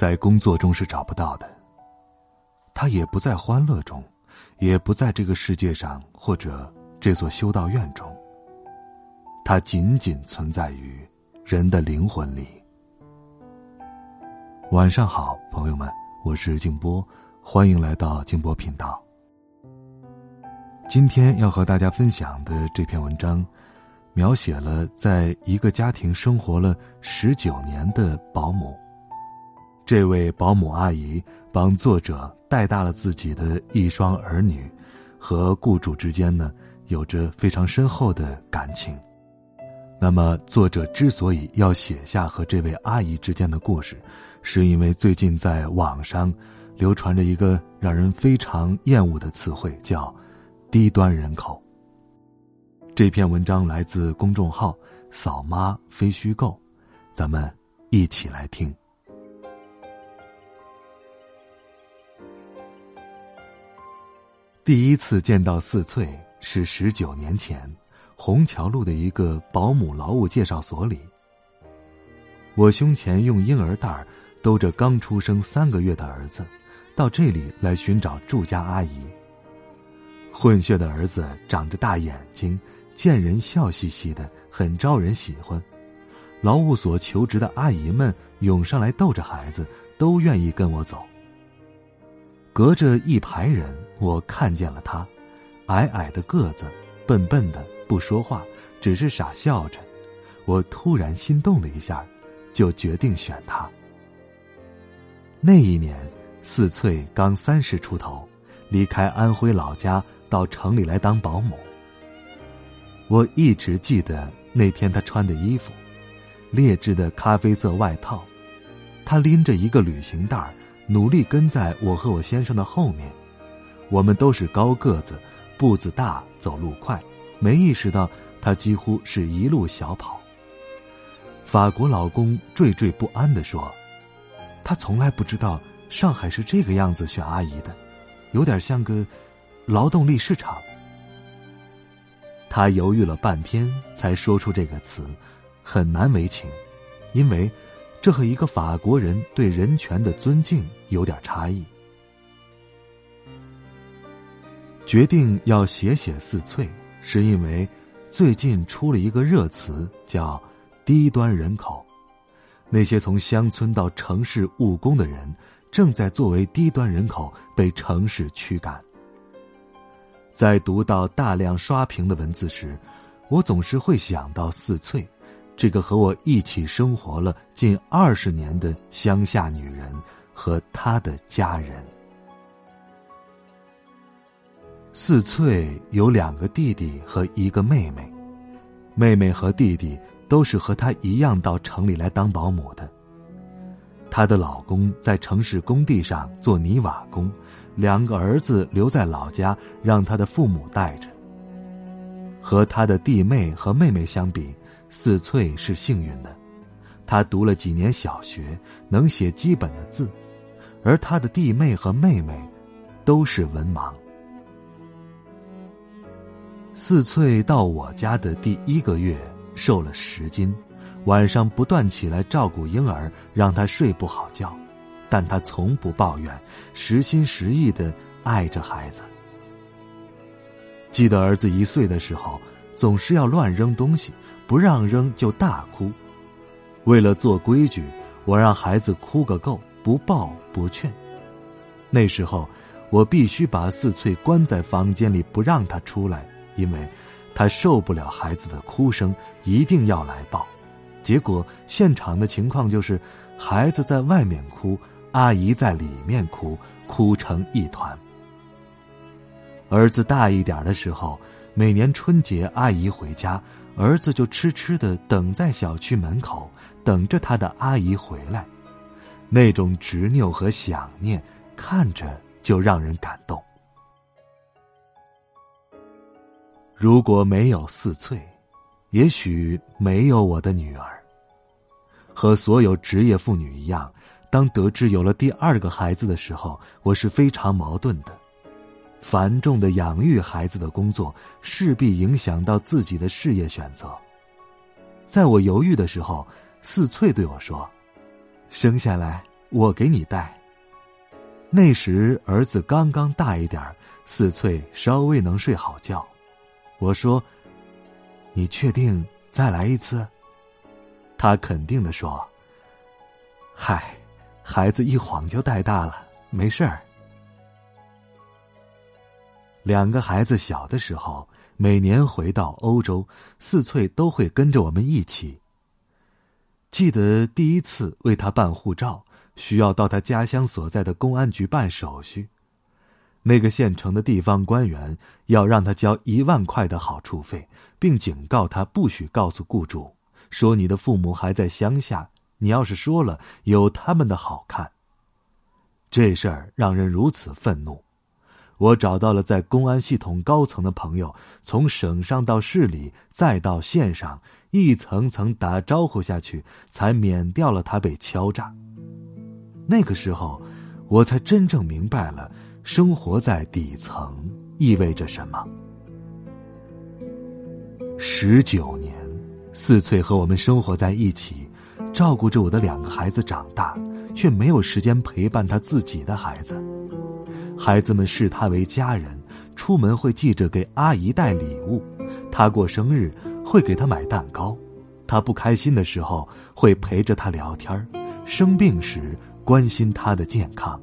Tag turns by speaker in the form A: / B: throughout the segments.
A: 在工作中是找不到的。他也不在欢乐中，也不在这个世界上或者这座修道院中。它仅仅存在于人的灵魂里。晚上好，朋友们，我是静波，欢迎来到静波频道。今天要和大家分享的这篇文章。描写了在一个家庭生活了十九年的保姆。这位保姆阿姨帮作者带大了自己的一双儿女，和雇主之间呢有着非常深厚的感情。那么，作者之所以要写下和这位阿姨之间的故事，是因为最近在网上流传着一个让人非常厌恶的词汇，叫“低端人口”。这篇文章来自公众号“扫妈非虚构”，咱们一起来听。第一次见到四翠是十九年前，虹桥路的一个保姆劳务介绍所里。我胸前用婴儿袋兜着刚出生三个月的儿子，到这里来寻找住家阿姨。混血的儿子长着大眼睛。见人笑嘻嘻的，很招人喜欢。劳务所求职的阿姨们涌上来逗着孩子，都愿意跟我走。隔着一排人，我看见了他，矮矮的个子，笨笨的，不说话，只是傻笑着。我突然心动了一下，就决定选他。那一年，四翠刚三十出头，离开安徽老家到城里来当保姆。我一直记得那天她穿的衣服，劣质的咖啡色外套。她拎着一个旅行袋，努力跟在我和我先生的后面。我们都是高个子，步子大，走路快，没意识到他几乎是一路小跑。法国老公惴惴不安的说：“他从来不知道上海是这个样子选阿姨的，有点像个劳动力市场。”他犹豫了半天，才说出这个词，很难为情，因为这和一个法国人对人权的尊敬有点差异。决定要写写四翠，是因为最近出了一个热词，叫“低端人口”。那些从乡村到城市务工的人，正在作为低端人口被城市驱赶。在读到大量刷屏的文字时，我总是会想到四翠，这个和我一起生活了近二十年的乡下女人和她的家人。四翠有两个弟弟和一个妹妹，妹妹和弟弟都是和她一样到城里来当保姆的。她的老公在城市工地上做泥瓦工。两个儿子留在老家，让他的父母带着。和她的弟妹和妹妹相比，四翠是幸运的，她读了几年小学，能写基本的字，而她的弟妹和妹妹都是文盲。四翠到我家的第一个月，瘦了十斤，晚上不断起来照顾婴儿，让他睡不好觉。但他从不抱怨，实心实意的爱着孩子。记得儿子一岁的时候，总是要乱扔东西，不让扔就大哭。为了做规矩，我让孩子哭个够，不抱不劝。那时候，我必须把四翠关在房间里，不让他出来，因为，他受不了孩子的哭声，一定要来抱。结果现场的情况就是，孩子在外面哭。阿姨在里面哭，哭成一团。儿子大一点的时候，每年春节阿姨回家，儿子就痴痴的等在小区门口，等着他的阿姨回来。那种执拗和想念，看着就让人感动。如果没有四翠，也许没有我的女儿。和所有职业妇女一样，当得知有了第二个孩子的时候，我是非常矛盾的。繁重的养育孩子的工作，势必影响到自己的事业选择。在我犹豫的时候，四翠对我说：“生下来我给你带。”那时儿子刚刚大一点四翠稍微能睡好觉。我说：“你确定再来一次？”他肯定的说：“嗨，孩子一晃就带大了，没事儿。”两个孩子小的时候，每年回到欧洲，四翠都会跟着我们一起。记得第一次为他办护照，需要到他家乡所在的公安局办手续。那个县城的地方官员要让他交一万块的好处费，并警告他不许告诉雇主，说你的父母还在乡下，你要是说了，有他们的好看。这事儿让人如此愤怒。我找到了在公安系统高层的朋友，从省上到市里，再到县上，一层层打招呼下去，才免掉了他被敲诈。那个时候，我才真正明白了生活在底层意味着什么。十九年，四翠和我们生活在一起，照顾着我的两个孩子长大，却没有时间陪伴他自己的孩子。孩子们视他为家人，出门会记着给阿姨带礼物，他过生日会给他买蛋糕，他不开心的时候会陪着他聊天生病时关心他的健康。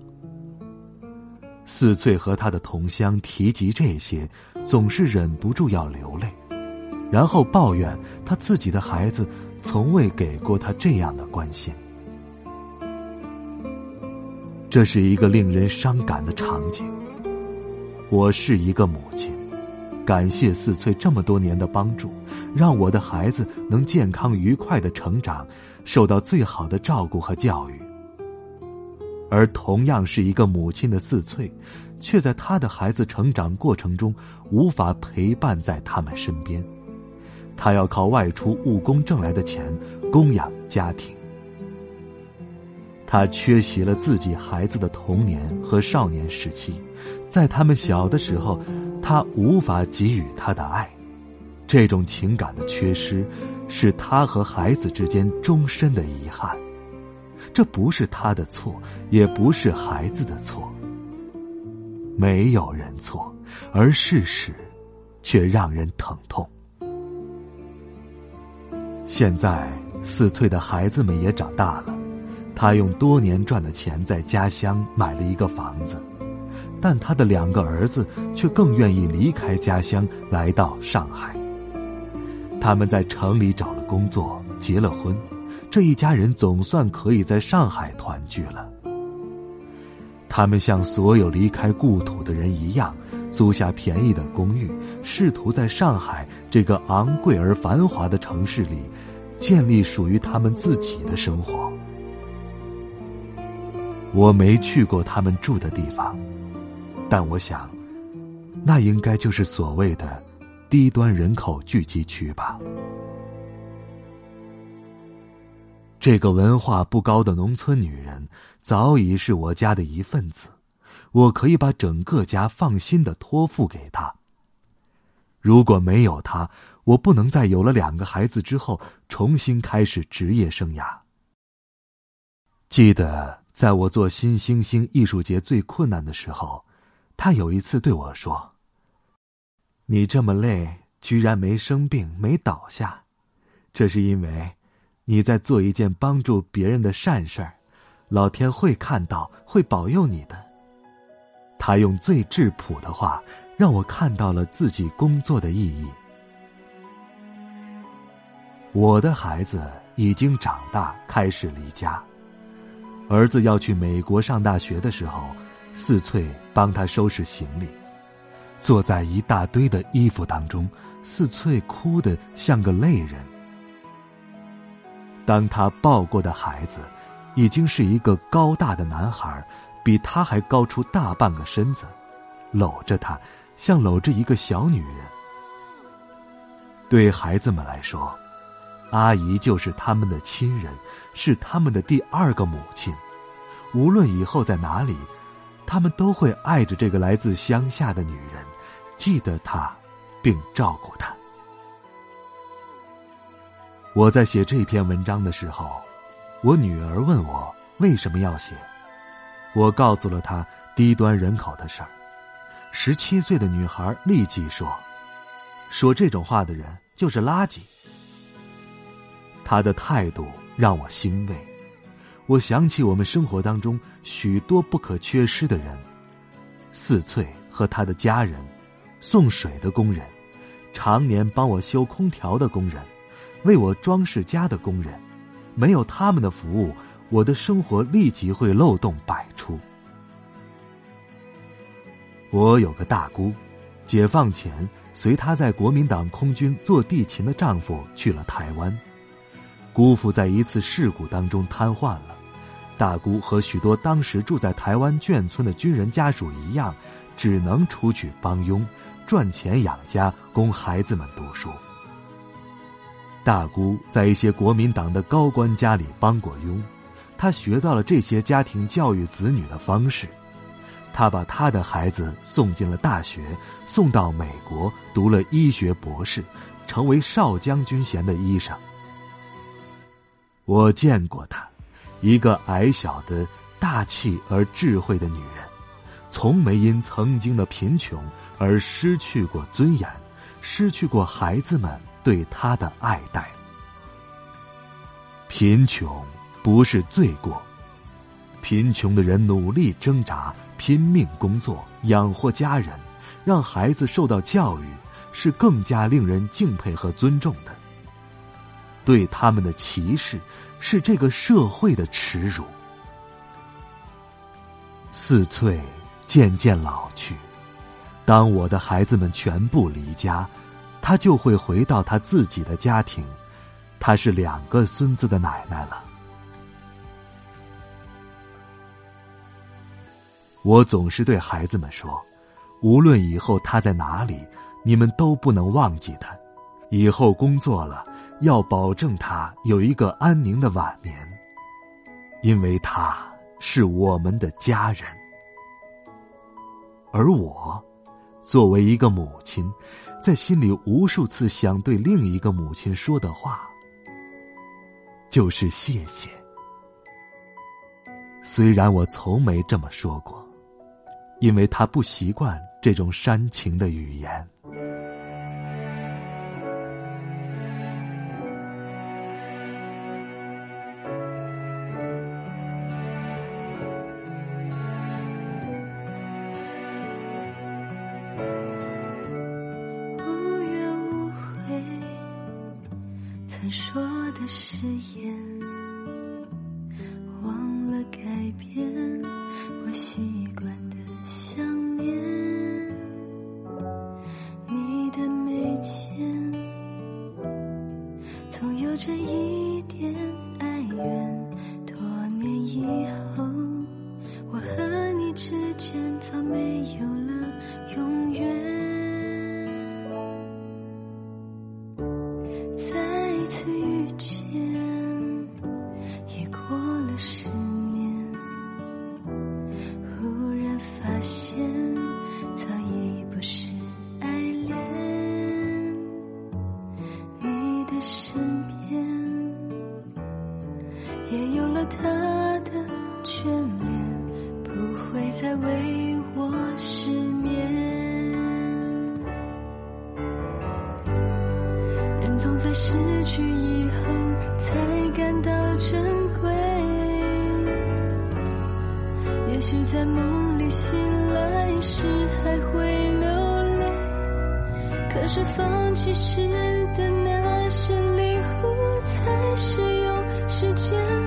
A: 四翠和他的同乡提及这些，总是忍不住要流泪，然后抱怨他自己的孩子从未给过他这样的关心。这是一个令人伤感的场景。我是一个母亲，感谢四翠这么多年的帮助，让我的孩子能健康愉快的成长，受到最好的照顾和教育。而同样是一个母亲的四翠，却在她的孩子成长过程中无法陪伴在他们身边，她要靠外出务工挣来的钱供养家庭。他缺席了自己孩子的童年和少年时期，在他们小的时候，他无法给予他的爱，这种情感的缺失，是他和孩子之间终身的遗憾。这不是他的错，也不是孩子的错。没有人错，而事实，却让人疼痛。现在四岁的孩子们也长大了。他用多年赚的钱在家乡买了一个房子，但他的两个儿子却更愿意离开家乡来到上海。他们在城里找了工作，结了婚，这一家人总算可以在上海团聚了。他们像所有离开故土的人一样，租下便宜的公寓，试图在上海这个昂贵而繁华的城市里，建立属于他们自己的生活。我没去过他们住的地方，但我想，那应该就是所谓的低端人口聚集区吧。这个文化不高的农村女人早已是我家的一份子，我可以把整个家放心的托付给她。如果没有她，我不能在有了两个孩子之后重新开始职业生涯。记得。在我做新星星艺术节最困难的时候，他有一次对我说：“你这么累，居然没生病、没倒下，这是因为你在做一件帮助别人的善事儿，老天会看到，会保佑你的。”他用最质朴的话，让我看到了自己工作的意义。我的孩子已经长大，开始离家。儿子要去美国上大学的时候，四翠帮他收拾行李，坐在一大堆的衣服当中，四翠哭得像个泪人。当他抱过的孩子，已经是一个高大的男孩，比他还高出大半个身子，搂着他，像搂着一个小女人。对孩子们来说，阿姨就是他们的亲人，是他们的第二个母亲。无论以后在哪里，他们都会爱着这个来自乡下的女人，记得她，并照顾她。我在写这篇文章的时候，我女儿问我为什么要写，我告诉了她低端人口的事儿。十七岁的女孩立即说：“说这种话的人就是垃圾。”他的态度让我欣慰。我想起我们生活当中许多不可缺失的人：四翠和他的家人，送水的工人，常年帮我修空调的工人，为我装饰家的工人。没有他们的服务，我的生活立即会漏洞百出。我有个大姑，解放前随她在国民党空军做地勤的丈夫去了台湾，姑父在一次事故当中瘫痪了。大姑和许多当时住在台湾眷村的军人家属一样，只能出去帮佣，赚钱养家，供孩子们读书。大姑在一些国民党的高官家里帮过佣，她学到了这些家庭教育子女的方式。她把她的孩子送进了大学，送到美国读了医学博士，成为少将军衔的医生。我见过她。一个矮小的、大气而智慧的女人，从没因曾经的贫穷而失去过尊严，失去过孩子们对她的爱戴。贫穷不是罪过，贫穷的人努力挣扎、拼命工作养活家人，让孩子受到教育，是更加令人敬佩和尊重的。对他们的歧视。是这个社会的耻辱。四翠渐渐老去，当我的孩子们全部离家，她就会回到她自己的家庭。她是两个孙子的奶奶了。我总是对孩子们说：无论以后他在哪里，你们都不能忘记他。以后工作了。要保证他有一个安宁的晚年，因为他是我们的家人。而我，作为一个母亲，在心里无数次想对另一个母亲说的话，就是谢谢。虽然我从没这么说过，因为他不习惯这种煽情的语言。
B: 说的誓言，失去以后才感到珍贵。也许在梦里醒来时还会流泪，可是放弃时的那些礼物才是用时间。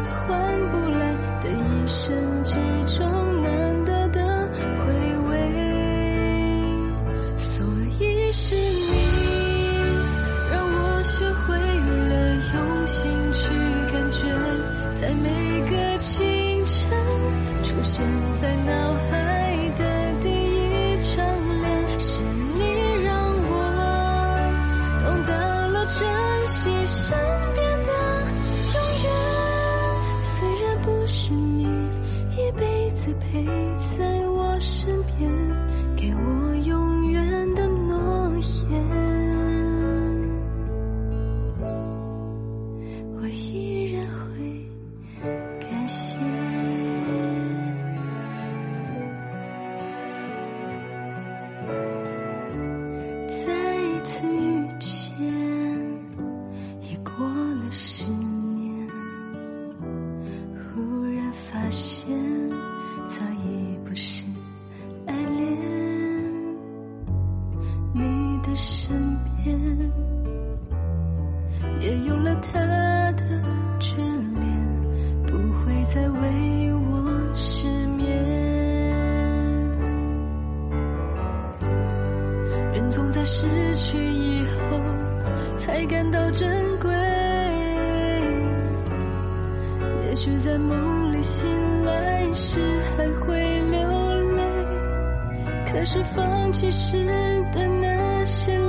B: 会感到珍贵。也许在梦里醒来时还会流泪可是放弃时的那些